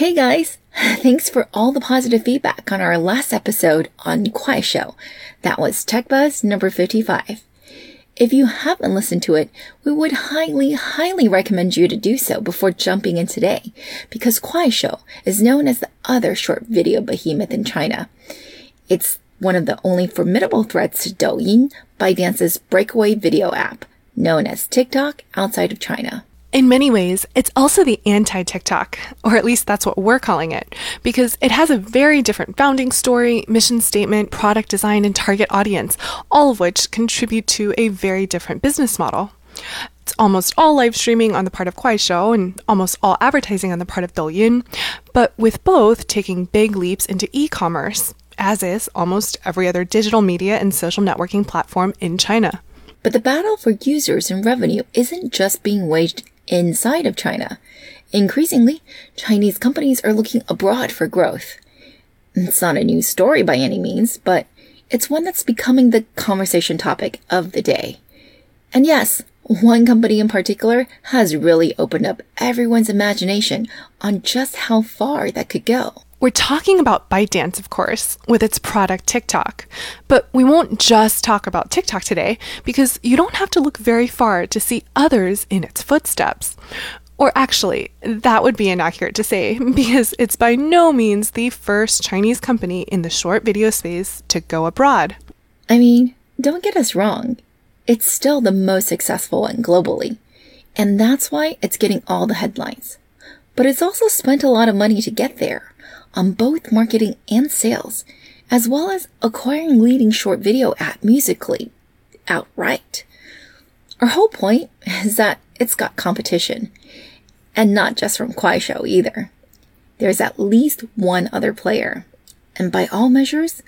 Hey guys! Thanks for all the positive feedback on our last episode on Kuaishou. That was Tech Buzz number 55. If you haven't listened to it, we would highly, highly recommend you to do so before jumping in today, because Kuaishou is known as the other short video behemoth in China. It's one of the only formidable threats to Douyin, ByteDance's breakaway video app, known as TikTok outside of China. In many ways, it's also the anti TikTok, or at least that's what we're calling it, because it has a very different founding story, mission statement, product design, and target audience, all of which contribute to a very different business model. It's almost all live streaming on the part of Kuaishou and almost all advertising on the part of Douyin, but with both taking big leaps into e commerce, as is almost every other digital media and social networking platform in China. But the battle for users and revenue isn't just being waged inside of China. Increasingly, Chinese companies are looking abroad for growth. It's not a new story by any means, but it's one that's becoming the conversation topic of the day. And yes, one company in particular has really opened up everyone's imagination on just how far that could go. We're talking about ByteDance, of course, with its product TikTok. But we won't just talk about TikTok today because you don't have to look very far to see others in its footsteps. Or actually, that would be inaccurate to say because it's by no means the first Chinese company in the short video space to go abroad. I mean, don't get us wrong. It's still the most successful one globally. And that's why it's getting all the headlines. But it's also spent a lot of money to get there on both marketing and sales, as well as acquiring leading short video app Musical.ly outright. Our whole point is that it's got competition, and not just from Kuaishou either. There's at least one other player, and by all measures,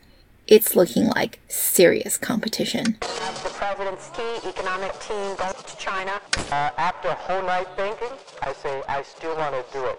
it's looking like serious competition. The president's key economic team goes to China. Uh, after a whole night thinking, I say I still want to do it.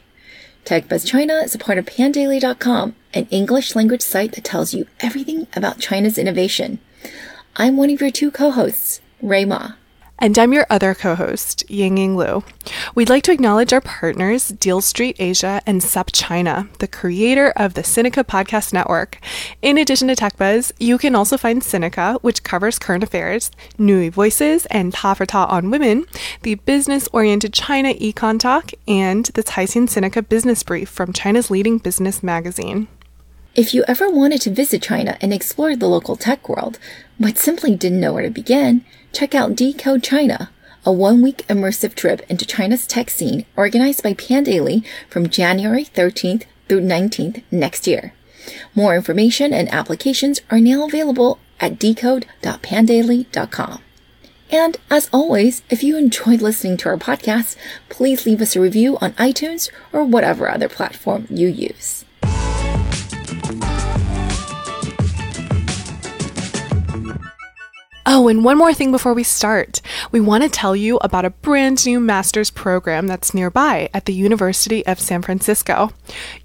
TechBuzz China is a part of pandaily.com, an English language site that tells you everything about China's innovation. I'm one of your two co-hosts, Rui Ma. And I'm your other co host, Ying Ying Lu. We'd like to acknowledge our partners, Deal Street Asia and SupChina, the creator of the Sinica Podcast Network. In addition to TechBuzz, you can also find Sinica, which covers current affairs, NüVoices, and Ta for Ta on Women, the business oriented China Econ Talk, and the Caixin Sinica Business Brief from China's leading business magazine. If you ever wanted to visit China and explore the local tech world, but simply didn't know where to begin, check out Decode China, a one week immersive trip into China's tech scene organized by Pandaily from January 13th through 19th next year. More information and applications are now available at decode.pandaily.com. And as always, if you enjoyed listening to our podcast, please leave us a review on iTunes or whatever other platform you use. Oh, and one more thing before we start. We want to tell you about a brand new master's program that's nearby at the University of San Francisco.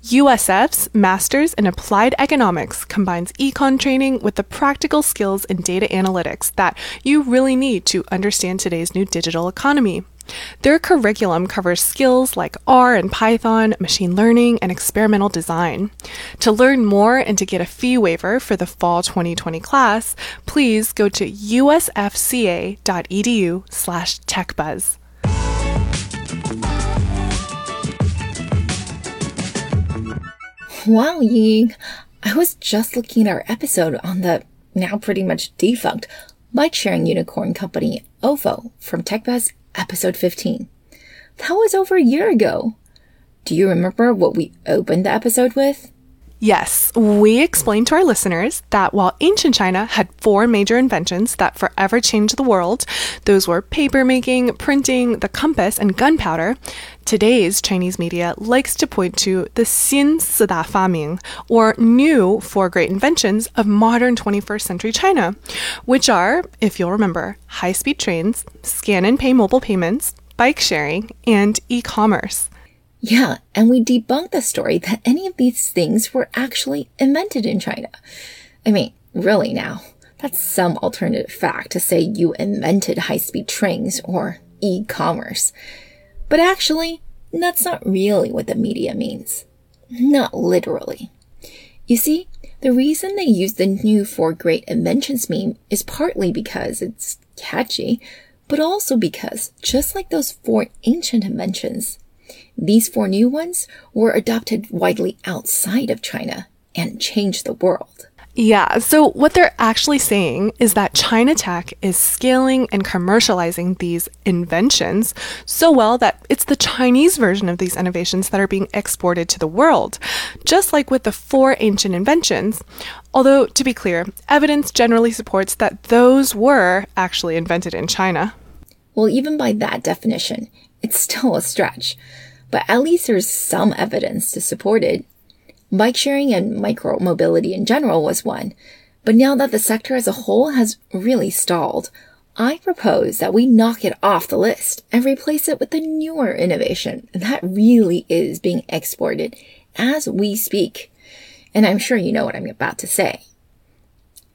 USF's Master's in Applied Economics combines econ training with the practical skills in data analytics that you really need to understand today's new digital economy. Their curriculum covers skills like R and Python, machine learning, and experimental design. To learn more and to get a fee waiver for the fall 2020 class, please go to usfca.edu slash techbuzz. Wow, Ying. I was just looking at our episode on the now pretty much defunct bike sharing unicorn company ofo from TechBuzz episode 15. That was over a year ago. Do you remember what we opened the episode with? Yes, we explained to our listeners that while ancient China had four major inventions that forever changed the world, those were paper making, printing, the compass, and gunpowder, today's Chinese media likes to point to the Xin Sida Faming, or new four great inventions of modern 21st century China, which are, if you'll remember, high speed trains, scan and pay mobile payments, bike sharing, and e commerce. Yeah, and we debunk the story that any of these things were actually invented in China. I mean, really now, that's some alternative fact to say you invented high speed trains or e commerce. But actually, that's not really what the media means. Not literally. You see, the reason they use the new four great inventions meme is partly because it's catchy, but also because, just like those four ancient inventions, these four new ones were adopted widely outside of China and changed the world. Yeah, so what they're actually saying is that China Tech is scaling and commercializing these inventions so well that it's the Chinese version of these innovations that are being exported to the world, just like with the four ancient inventions. Although, to be clear, evidence generally supports that those were actually invented in China. Well, even by that definition, it's still a stretch, but at least there's some evidence to support it. Bike sharing and micro mobility in general was one, but now that the sector as a whole has really stalled, I propose that we knock it off the list and replace it with a newer innovation that really is being exported as we speak. And I'm sure you know what I'm about to say.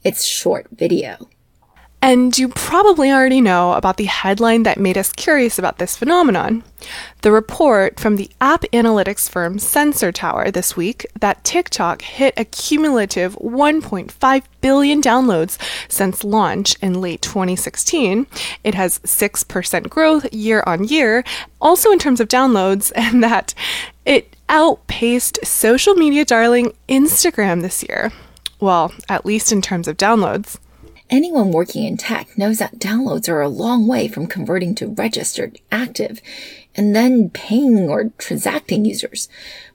It's short video. And you probably already know about the headline that made us curious about this phenomenon. The report from the app analytics firm Sensor Tower this week that TikTok hit a cumulative 1.5 billion downloads since launch in late 2016. It has 6% growth year on year, also in terms of downloads, and that it outpaced social media darling Instagram this year. Well, at least in terms of downloads. Anyone working in tech knows that downloads are a long way from converting to registered, active, and then paying or transacting users.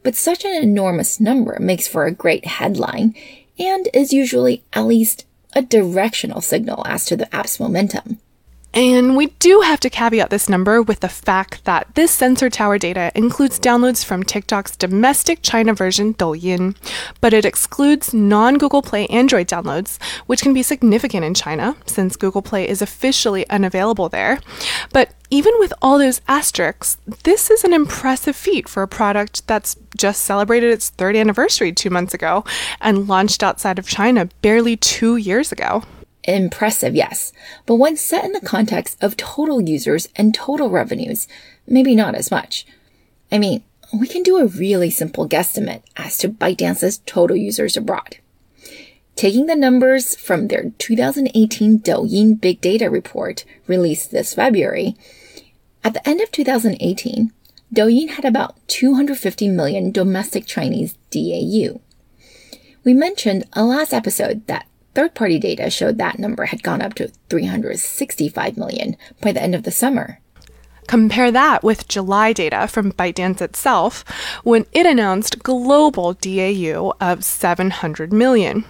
But such an enormous number makes for a great headline and is usually at least a directional signal as to the app's momentum. And we do have to caveat this number with the fact that this sensor tower data includes downloads from TikTok's domestic China version Douyin, but it excludes non Google Play Android downloads, which can be significant in China since Google Play is officially unavailable there. But even with all those asterisks, this is an impressive feat for a product that's just celebrated its third anniversary two months ago and launched outside of China barely two years ago. Impressive, yes, but when set in the context of total users and total revenues, maybe not as much. I mean, we can do a really simple guesstimate as to ByteDance's total users abroad. Taking the numbers from their 2018 Douyin Big Data Report released this February, at the end of 2018, Douyin had about 250 million domestic Chinese DAU. We mentioned a last episode that Third party data showed that number had gone up to 365 million by the end of the summer. Compare that with July data from ByteDance itself when it announced global DAU of 700 million.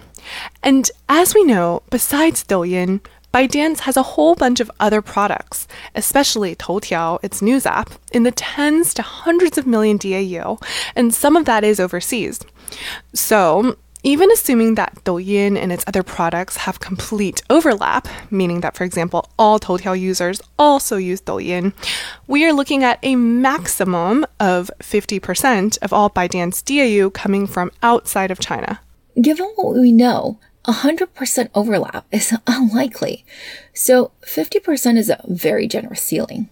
And as we know, besides Douyin, ByteDance has a whole bunch of other products, especially Toutiao, its news app, in the tens to hundreds of million DAU, and some of that is overseas. So, even assuming that Douyin and its other products have complete overlap, meaning that, for example, all Toutiao users also use Douyin, we are looking at a maximum of 50% of all ByteDance DAU coming from outside of China. Given what we know, 100% overlap is unlikely. So 50% is a very generous ceiling.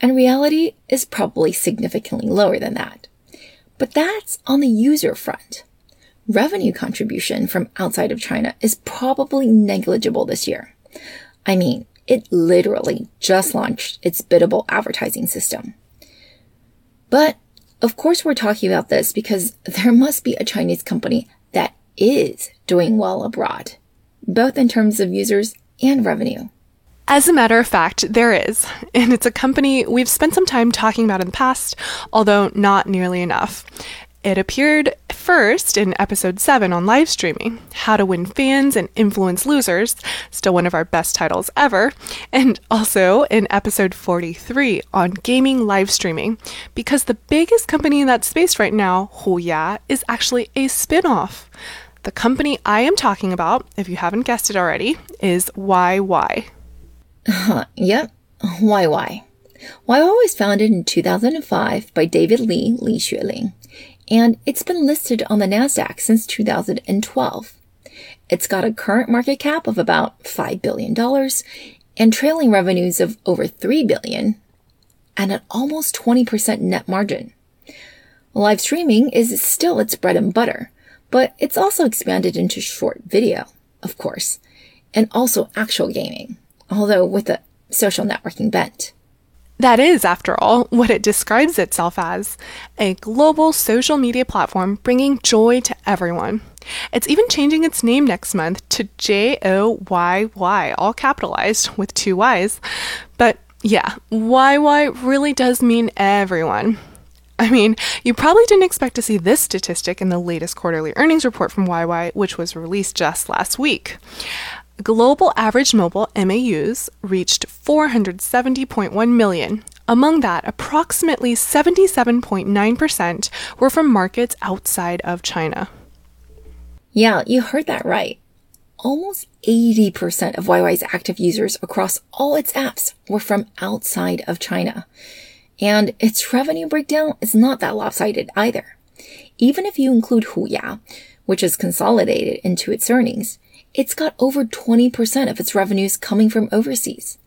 And reality is probably significantly lower than that. But that's on the user front revenue contribution from outside of China is probably negligible this year. I mean, it literally just launched its biddable advertising system. But of course, we're talking about this because there must be a Chinese company that is doing well abroad, both in terms of users and revenue. As a matter of fact, there is, and it's a company we've spent some time talking about in the past, although not nearly enough. It appeared First, in episode 7 on live streaming, How to Win Fans and Influence Losers, still one of our best titles ever, and also in episode 43 on gaming live streaming, because the biggest company in that space right now, Huya, is actually a spin off. The company I am talking about, if you haven't guessed it already, is YY. Uh-huh. Yep, YY. YY was founded in 2005 by David Lee, Li Xueling, and it's been listed on the NASDAQ since 2012. It's got a current market cap of about $5 billion and trailing revenues of over 3 billion and an almost 20% net margin. Live streaming is still its bread and butter, but it's also expanded into short video, of course, and also actual gaming, although with a social networking bent. That is, after all, what it describes itself as a global social media platform bringing joy to everyone. It's even changing its name next month to J O Y Y, all capitalized with two Y's. But yeah, YY really does mean everyone. I mean, you probably didn't expect to see this statistic in the latest quarterly earnings report from YY, which was released just last week. Global average mobile MAUs reached 470.1 million. Among that, approximately 77.9% were from markets outside of China. Yeah, you heard that right. Almost 80% of YY's active users across all its apps were from outside of China. And its revenue breakdown is not that lopsided either. Even if you include Huya, which is consolidated into its earnings, it's got over 20% of its revenues coming from overseas.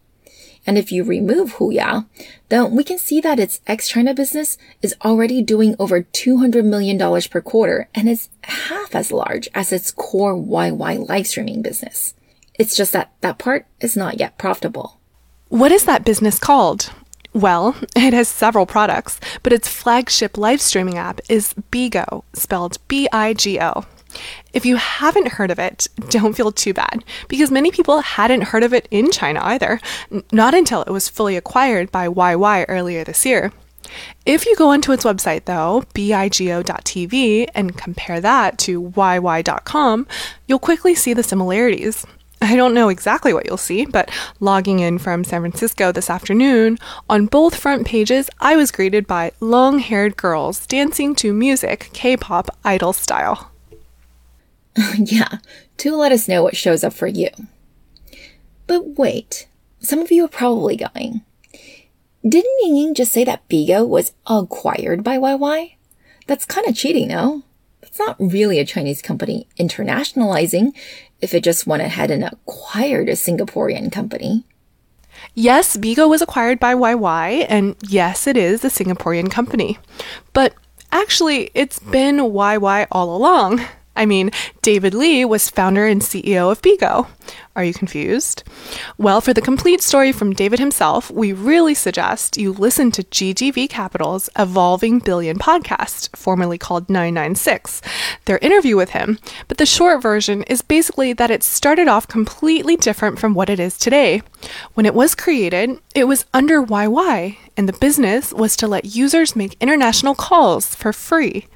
And if you remove Huya, then we can see that its ex-China business is already doing over $200 million per quarter and is half as large as its core YY live streaming business. It's just that that part is not yet profitable. What is that business called? Well, it has several products, but its flagship live streaming app is Bigo, spelled B I G O. If you haven't heard of it, don't feel too bad, because many people hadn't heard of it in China either, not until it was fully acquired by YY earlier this year. If you go onto its website, though, bigo.tv, and compare that to yy.com, you'll quickly see the similarities. I don't know exactly what you'll see, but logging in from San Francisco this afternoon, on both front pages, I was greeted by long haired girls dancing to music, K pop idol style. yeah, do let us know what shows up for you. But wait, some of you are probably going, didn't Ying just say that Bigo was acquired by YY? That's kind of cheating, no? That's not really a Chinese company internationalizing if it just went ahead and acquired a Singaporean company. Yes, Bigo was acquired by YY, and yes, it is a Singaporean company. But actually, it's been YY all along. I mean, David Lee was founder and CEO of Bigo. Are you confused? Well, for the complete story from David himself, we really suggest you listen to GGV Capital's Evolving Billion podcast, formerly called 996, their interview with him. But the short version is basically that it started off completely different from what it is today. When it was created, it was under YY, and the business was to let users make international calls for free.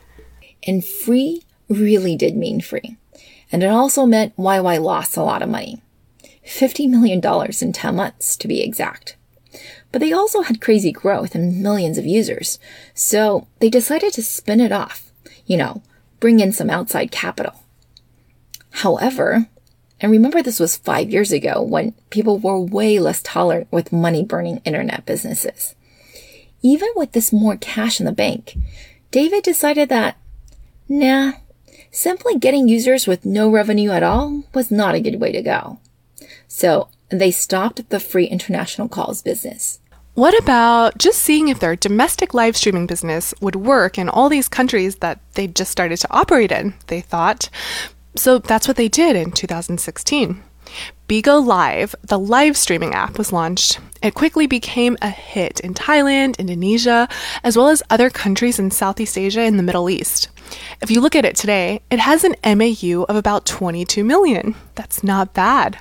And free really did mean free. And it also meant YY lost a lot of money. $50 million in 10 months, to be exact. But they also had crazy growth and millions of users. So they decided to spin it off, you know, bring in some outside capital. However, and remember this was five years ago when people were way less tolerant with money burning internet businesses. Even with this more cash in the bank, David decided that, nah, simply getting users with no revenue at all was not a good way to go. So they stopped the free international calls business. What about just seeing if their domestic live streaming business would work in all these countries that they just started to operate in, they thought. So that's what they did in 2016. Bigo Live, the live streaming app, was launched. It quickly became a hit in Thailand, Indonesia, as well as other countries in Southeast Asia and the Middle East. If you look at it today, it has an MAU of about 22 million. That's not bad.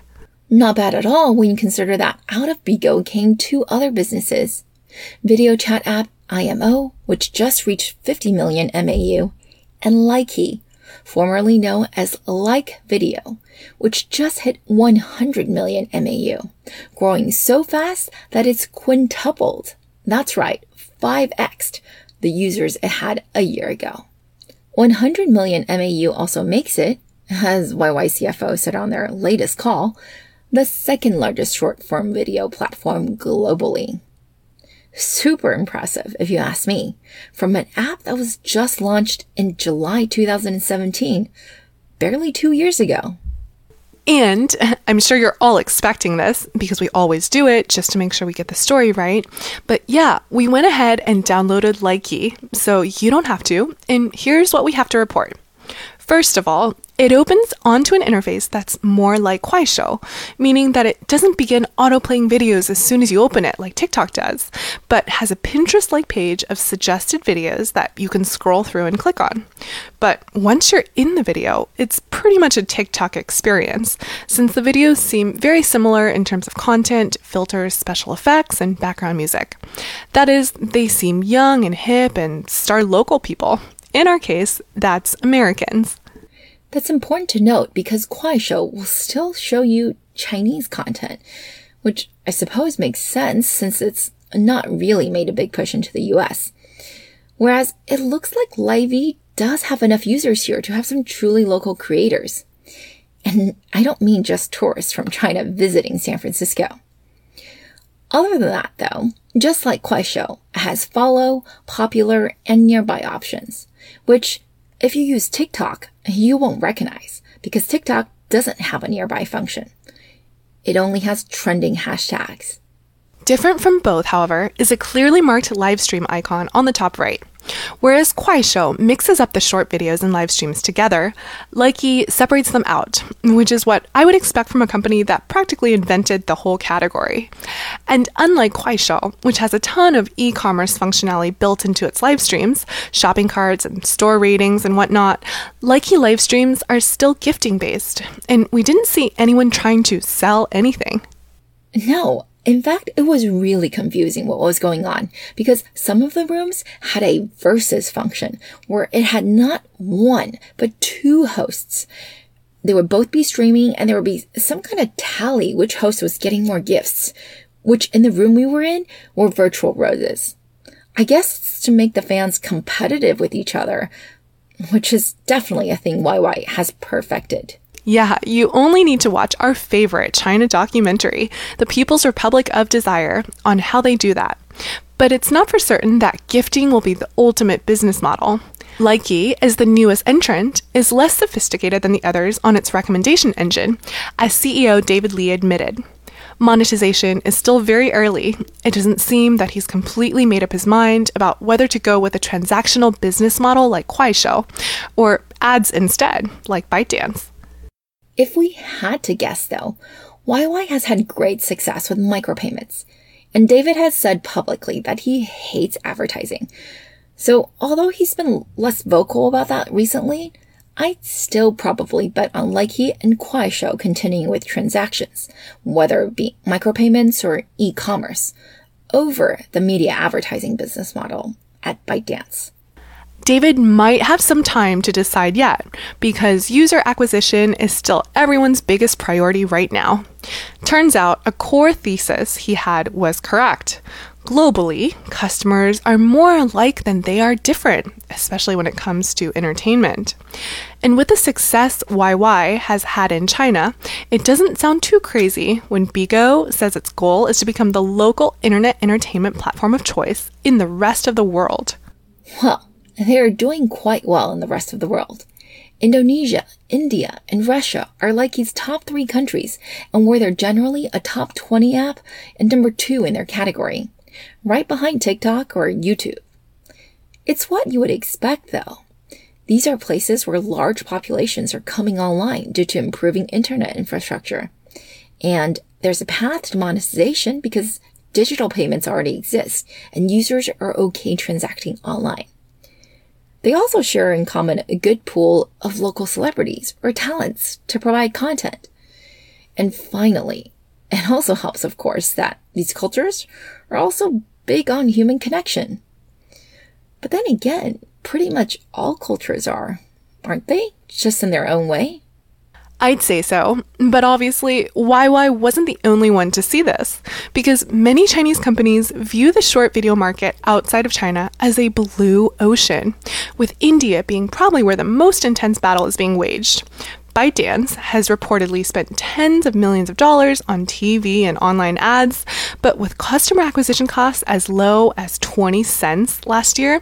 Not bad at all when you consider that out of Bigo came two other businesses. Video chat app IMO, which just reached 50 million MAU, and Likee, formerly known as Like Video, which just hit 100 million MAU, growing so fast that it's quintupled. That's right, 5xed the users it had a year ago. 100 million MAU also makes it, as YY CFO said on their latest call, the second largest short form video platform globally. Super impressive, if you ask me, from an app that was just launched in July 2017, barely two years ago. And I'm sure you're all expecting this because we always do it just to make sure we get the story right. But yeah, we went ahead and downloaded Likee, so you don't have to. And here's what we have to report. First of all, it opens onto an interface that's more like Kuaishou, meaning that it doesn't begin autoplaying videos as soon as you open it like TikTok does, but has a Pinterest like page of suggested videos that you can scroll through and click on. But once you're in the video, it's pretty much a TikTok experience, since the videos seem very similar in terms of content, filters, special effects, and background music. That is, they seem young and hip and star local people. In our case, that's Americans. That's important to note because Kuaishou will still show you Chinese content, which I suppose makes sense since it's not really made a big push into the US. Whereas it looks like Likee does have enough users here to have some truly local creators. And I don't mean just tourists from China visiting San Francisco. Other than that, though, just like Kuaishou, it has follow, popular, and nearby options, which if you use TikTok, you won't recognize because TikTok doesn't have a nearby function. It only has trending hashtags. Different from both, however, is a clearly marked live stream icon on the top right. Whereas Kuaishou mixes up the short videos and live streams together, Likee separates them out, which is what I would expect from a company that practically invented the whole category. And unlike Kuaishou, which has a ton of e commerce functionality built into its live streams, shopping carts and store ratings and whatnot, Likee live streams are still gifting based, and we didn't see anyone trying to sell anything. No, in fact, it was really confusing what was going on because some of the rooms had a versus function where it had not one, but two hosts. They would both be streaming and there would be some kind of tally which host was getting more gifts, which in the room we were in were virtual roses. I guess it's to make the fans competitive with each other, which is definitely a thing YY has perfected. Yeah, you only need to watch our favorite China documentary, The People's Republic of Desire, on how they do that. But it's not for certain that gifting will be the ultimate business model. Likee, as the newest entrant, is less sophisticated than the others on its recommendation engine, as CEO David Lee admitted. Monetization is still very early. It doesn't seem that he's completely made up his mind about whether to go with a transactional business model like Kuaishou or ads instead, like ByteDance. If we had to guess though, YY has had great success with micropayments. And David has said publicly that he hates advertising. So although he's been less vocal about that recently, I'd still probably bet on Likee and Kuaishou continuing with transactions, whether it be micropayments or e-commerce, over the media advertising business model at ByteDance. David might have some time to decide yet, because user acquisition is still everyone's biggest priority right now. Turns out a core thesis he had was correct. Globally, customers are more alike than they are different, especially when it comes to entertainment. And with the success YY has had in China, it doesn't sound too crazy when Bigo says its goal is to become the local internet entertainment platform of choice in the rest of the world. Well, they are doing quite well in the rest of the world. Indonesia, India, and Russia are Likee's top three countries, and where they're generally a top 20 app and number two in their category, right behind TikTok or YouTube. It's what you would expect though. These are places where large populations are coming online due to improving internet infrastructure. And there's a path to monetization because digital payments already exist and users are okay transacting online. They also share in common a good pool of local celebrities or talents to provide content. And finally, it also helps, of course, that these cultures are also big on human connection. But then again, pretty much all cultures are, aren't they? Just in their own way? I'd say so, but obviously, YY wasn't the only one to see this, because many Chinese companies view the short video market outside of China as a blue ocean, with India being probably where the most intense battle is being waged. ByteDance has reportedly spent tens of millions of dollars on TV and online ads, but with customer acquisition costs as low as 20 cents last year,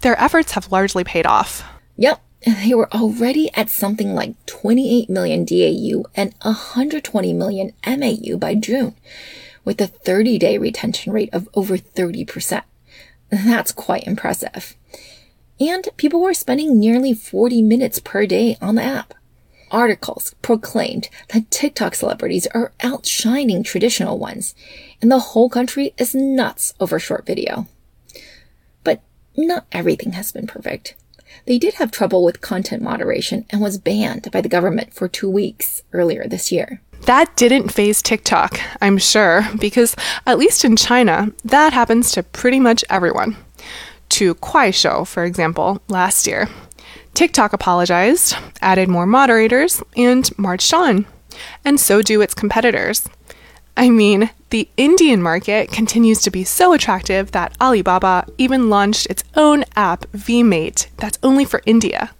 their efforts have largely paid off. Yep, they were already at something like 28 million DAU and 120 million MAU by June, with a 30 day retention rate of over 30%. That's quite impressive. And people were spending nearly 40 minutes per day on the app. Articles proclaimed that TikTok celebrities are outshining traditional ones, and the whole country is nuts over short video. But not everything has been perfect. They did have trouble with content moderation and was banned by the government for two weeks earlier this year. That didn't faze TikTok, I'm sure, because at least in China, that happens to pretty much everyone. To Kuaishou, for example, last year. TikTok apologized, added more moderators, and marched on. And so do its competitors. I mean, the Indian market continues to be so attractive that Alibaba even launched its own app, VMate, that's only for India.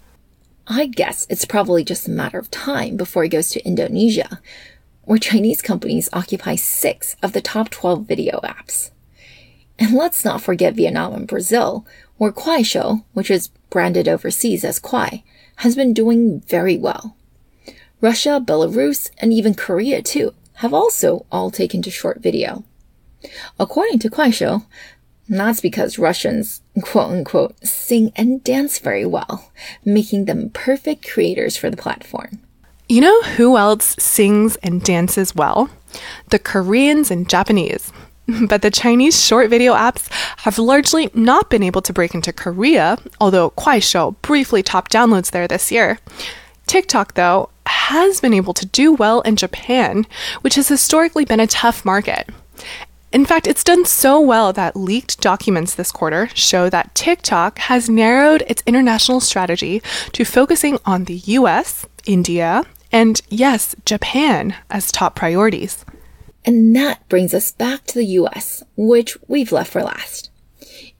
I guess it's probably just a matter of time before it goes to Indonesia, where Chinese companies occupy six of the top 12 video apps. And let's not forget Vietnam and Brazil, where Kuaishou, which is branded overseas as Kwai, has been doing very well. Russia, Belarus, and even Korea too have also all taken to short video. According to Kuaishou, that's because Russians, quote unquote, sing and dance very well, making them perfect creators for the platform. You know who else sings and dances well? The Koreans and Japanese. But the Chinese short video apps have largely not been able to break into Korea, although Kuaishou briefly topped downloads there this year. TikTok, though, has been able to do well in Japan, which has historically been a tough market. In fact, it's done so well that leaked documents this quarter show that TikTok has narrowed its international strategy to focusing on the US, India, and yes, Japan as top priorities. And that brings us back to the US, which we've left for last.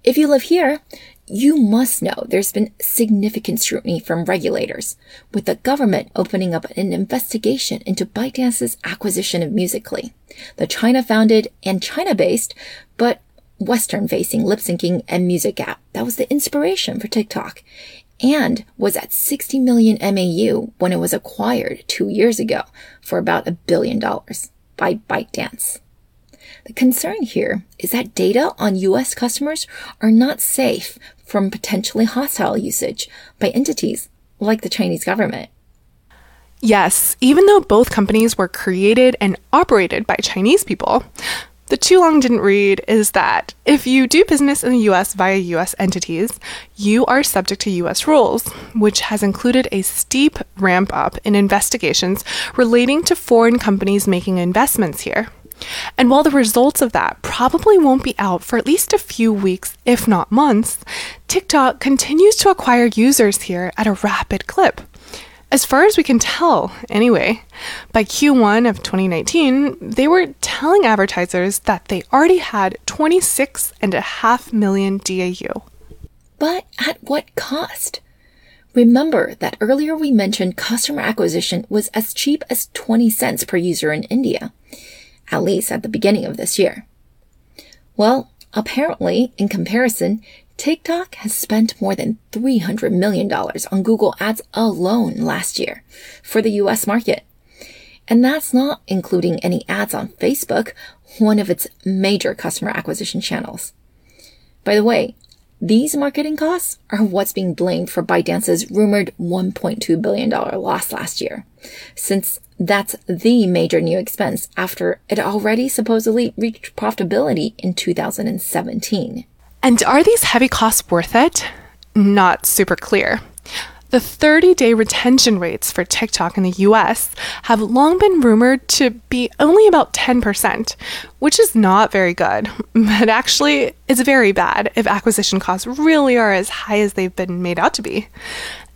If you live here, you must know there's been significant scrutiny from regulators, with the government opening up an investigation into ByteDance's acquisition of Musical.ly, the China founded and China based, but Western facing lip syncing and music app that was the inspiration for TikTok and was at 60 million MAU when it was acquired two years ago for about a billion dollars by ByteDance. The concern here is that data on US customers are not safe from potentially hostile usage by entities like the Chinese government. Yes, even though both companies were created and operated by Chinese people, the too long didn't read is that if you do business in the US via US entities, you are subject to US rules, which has included a steep ramp up in investigations relating to foreign companies making investments here. And while the results of that probably won't be out for at least a few weeks, if not months, TikTok continues to acquire users here at a rapid clip. As far as we can tell, anyway, by Q1 of 2019, they were telling advertisers that they already had 26.5 million DAU. But at what cost? Remember that earlier we mentioned customer acquisition was as cheap as 20 cents per user in India at least at the beginning of this year. Well, apparently, in comparison, TikTok has spent more than $300 million on Google Ads alone last year for the US market. And that's not including any ads on Facebook, one of its major customer acquisition channels. By the way, these marketing costs are what's being blamed for ByteDance's rumored $1.2 billion loss last year, since that's the major new expense after it already supposedly reached profitability in 2017. And are these heavy costs worth it? Not super clear. The 30 day retention rates for TikTok in the US have long been rumored to be only about 10%, which is not very good, but actually is very bad if acquisition costs really are as high as they've been made out to be.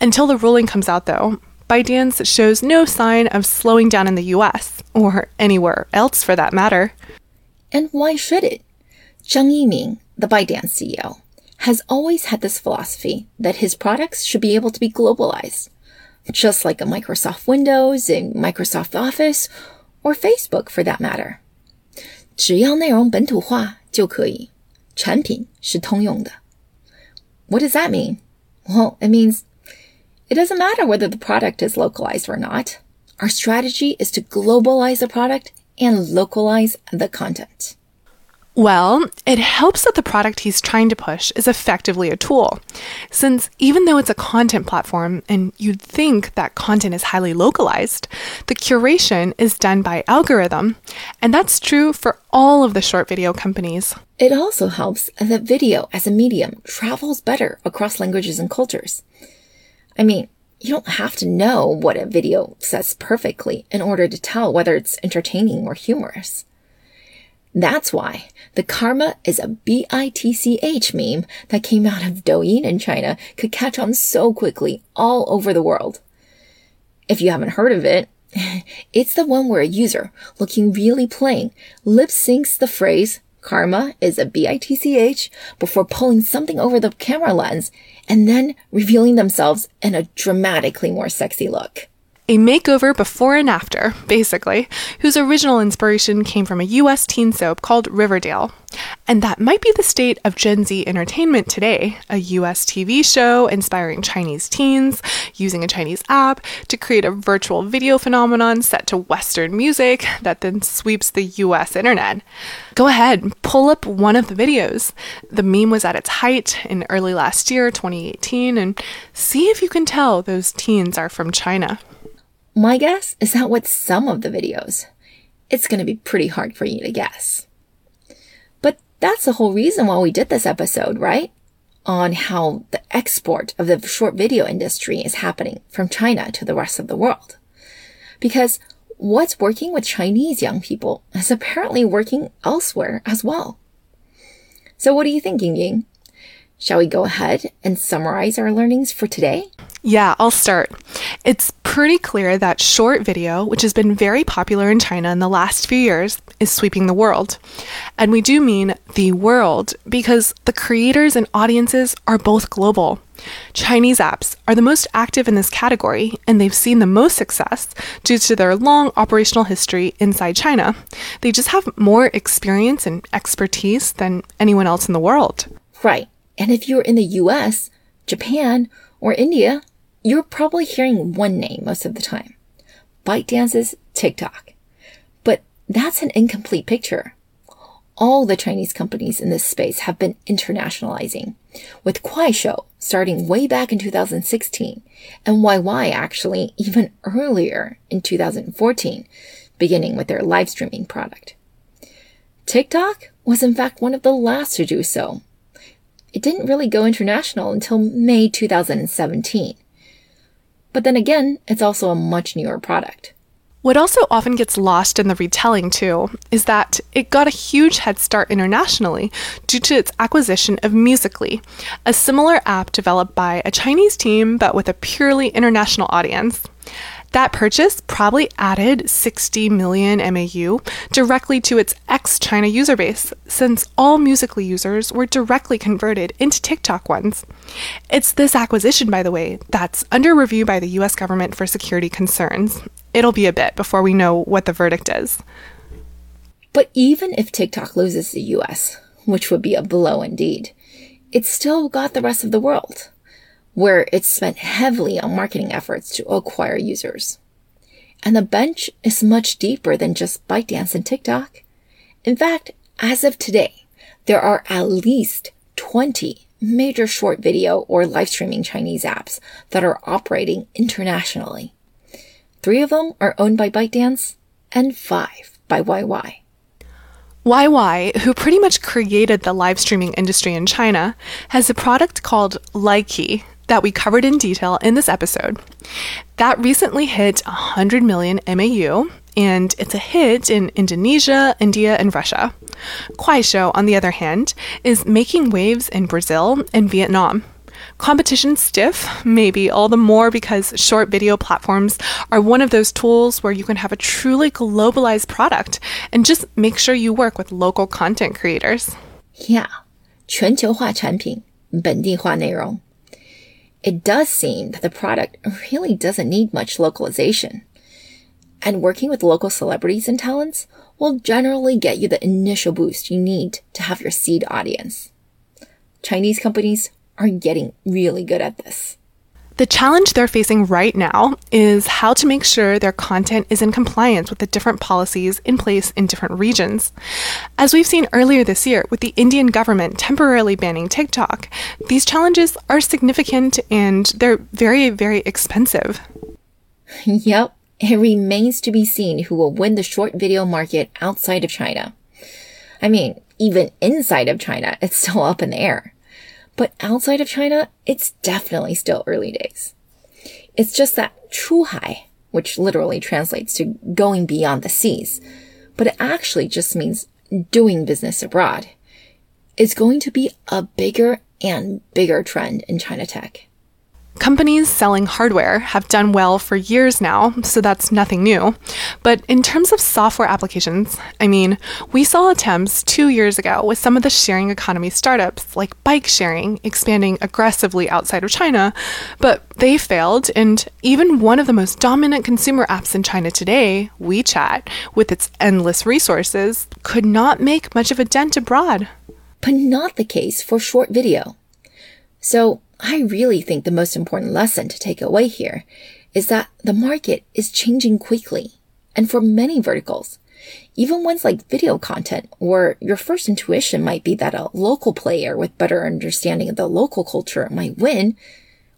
Until the ruling comes out, though, ByteDance shows no sign of slowing down in the US, or anywhere else for that matter. And why should it? Zhang Yiming, the ByteDance CEO, has always had this philosophy that his products should be able to be globalized, just like a Microsoft Windows, a Microsoft Office, or Facebook for that matter. 只要内容本土化就可以，产品是通用的。What does that mean? Well, it means it doesn't matter whether the product is localized or not. Our strategy is to globalize the product and localize the content. Well, it helps that the product he's trying to push is effectively a tool, since even though it's a content platform and you'd think that content is highly localized, the curation is done by algorithm, and that's true for all of the short video companies. It also helps that video as a medium travels better across languages and cultures. I mean, you don't have to know what a video says perfectly in order to tell whether it's entertaining or humorous. That's why the karma is a B-I-T-C-H meme that came out of Douyin in China could catch on so quickly all over the world. If you haven't heard of it, it's the one where a user, looking really plain, lip syncs the phrase karma is a B-I-T-C-H before pulling something over the camera lens and then revealing themselves in a dramatically more sexy look a makeover before and after, basically, whose original inspiration came from a US teen soap called Riverdale. And that might be the state of Gen Z entertainment today a US TV show inspiring Chinese teens using a Chinese app to create a virtual video phenomenon set to Western music that then sweeps the US internet. Go ahead, pull up one of the videos. The meme was at its height in early last year, 2018, and see if you can tell those teens are from China. My guess is that with some of the videos, it's going to be pretty hard for you to guess. But that's the whole reason why we did this episode, right? On how the export of the short video industry is happening from China to the rest of the world. Because what's working with Chinese young people is apparently working elsewhere as well. So what are you thinking, Ying? Shall we go ahead and summarize our learnings for today? Yeah, I'll start. It's pretty clear that short video, which has been very popular in China in the last few years, is sweeping the world. And we do mean the world because the creators and audiences are both global. Chinese apps are the most active in this category, and they've seen the most success due to their long operational history inside China. They just have more experience and expertise than anyone else in the world. Right. And if you're in the US, Japan, or India, you're probably hearing one name most of the time. ByteDance's TikTok. But that's an incomplete picture. All the Chinese companies in this space have been internationalizing, with Kuaishou starting way back in 2016 and YY actually even earlier in 2014, beginning with their live streaming product. TikTok was in fact one of the last to do so. It didn't really go international until May 2017 but then again, it's also a much newer product. What also often gets lost in the retelling, too, is that it got a huge head start internationally due to its acquisition of Musical.ly, a similar app developed by a Chinese team but with a purely international audience. That purchase probably added 60 million MAU directly to its ex China user base, since all Musical.ly users were directly converted into TikTok ones. It's this acquisition, by the way, that's under review by the US government for security concerns. It'll be a bit before we know what the verdict is. But even if TikTok loses the US, which would be a blow indeed, it's still got the rest of the world where it's spent heavily on marketing efforts to acquire users. And the bench is much deeper than just ByteDance and TikTok. In fact, as of today, there are at least 20 major short video or live streaming Chinese apps that are operating internationally. Three of them are owned by ByteDance and five by YY. YY, who pretty much created the live streaming industry in China, has a product called Likee that we covered in detail in this episode. That recently hit 100 million MAU, and it's a hit in Indonesia, India, and Russia. Kuaishou, on the other hand, is making waves in Brazil and Vietnam. Competition stiff, maybe all the more because short video platforms are one of those tools where you can have a truly globalized product and just make sure you work with local content creators. Yeah, 全球化产品，本地化内容. it does seem that the product really doesn't need much localization. And working with local celebrities and talents will generally get you the initial boost you need to have your seed audience. Chinese companies are getting really good at this. The challenge they're facing right now is how to make sure their content is in compliance with the different policies in place in different regions. As we've seen earlier this year with the Indian government temporarily banning TikTok, these challenges are significant and they're very, very expensive. Yep, it remains to be seen who will win the short video market outside of China. I mean, even inside of China, it's still up in the air. But outside of China, it's definitely still early days. It's just that Chuhai, which literally translates to going beyond the seas, but it actually just means doing business abroad, is going to be a bigger and bigger trend in China tech. Companies selling hardware have done well for years now, so that's nothing new. But in terms of software applications, I mean, we saw attempts two years ago with some of the sharing economy startups like bike sharing expanding aggressively outside of China, but they failed, and even one of the most dominant consumer apps in China today, WeChat, with its endless resources, could not make much of a dent abroad. But not the case for short video. So, I really think the most important lesson to take away here is that the market is changing quickly. And for many verticals, even ones like video content, where your first intuition might be that a local player with better understanding of the local culture might win,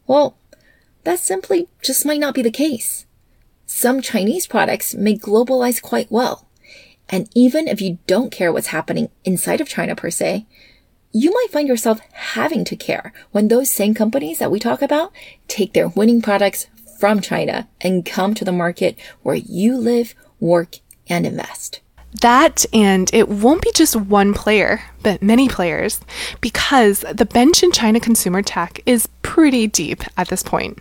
well, that simply just might not be the case. Some Chinese products may globalize quite well. And even if you don't care what's happening inside of China per se, you might find yourself having to care when those same companies that we talk about take their winning products from China and come to the market where you live, work, and invest. That, and it won't be just one player, but many players, because the bench in China consumer tech is pretty deep at this point.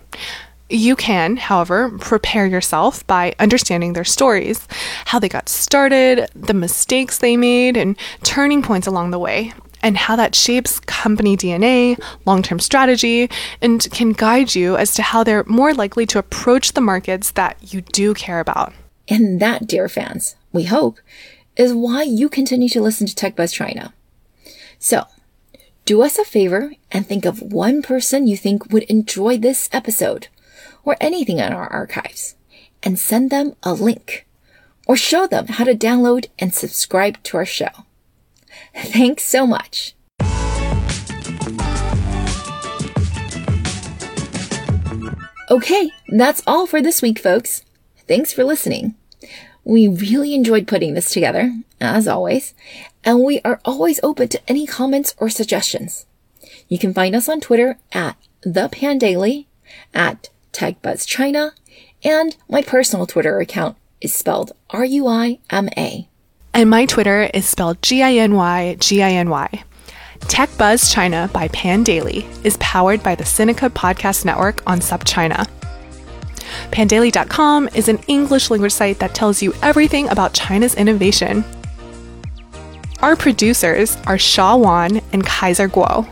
You can, however, prepare yourself by understanding their stories, how they got started, the mistakes they made, and turning points along the way, and how that shapes company DNA, long term strategy, and can guide you as to how they're more likely to approach the markets that you do care about. And that, dear fans, we hope, is why you continue to listen to TechBuzz China. So, do us a favor and think of one person you think would enjoy this episode or anything in our archives and send them a link or show them how to download and subscribe to our show. Thanks so much. Okay, that's all for this week, folks. Thanks for listening. We really enjoyed putting this together, as always, and we are always open to any comments or suggestions. You can find us on Twitter at the Pandaily, at TechBuzzChina, and my personal Twitter account is spelled R-U-I-M-A. And my Twitter is spelled G I N Y G I N Y. Tech Buzz China by Pandaily is powered by the Sinica Podcast Network on SupChina. Pandaily.com is an English language site that tells you everything about China's innovation. Our producers are Shaw Wan and Kaiser Kuo.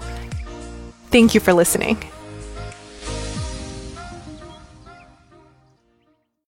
Thank you for listening.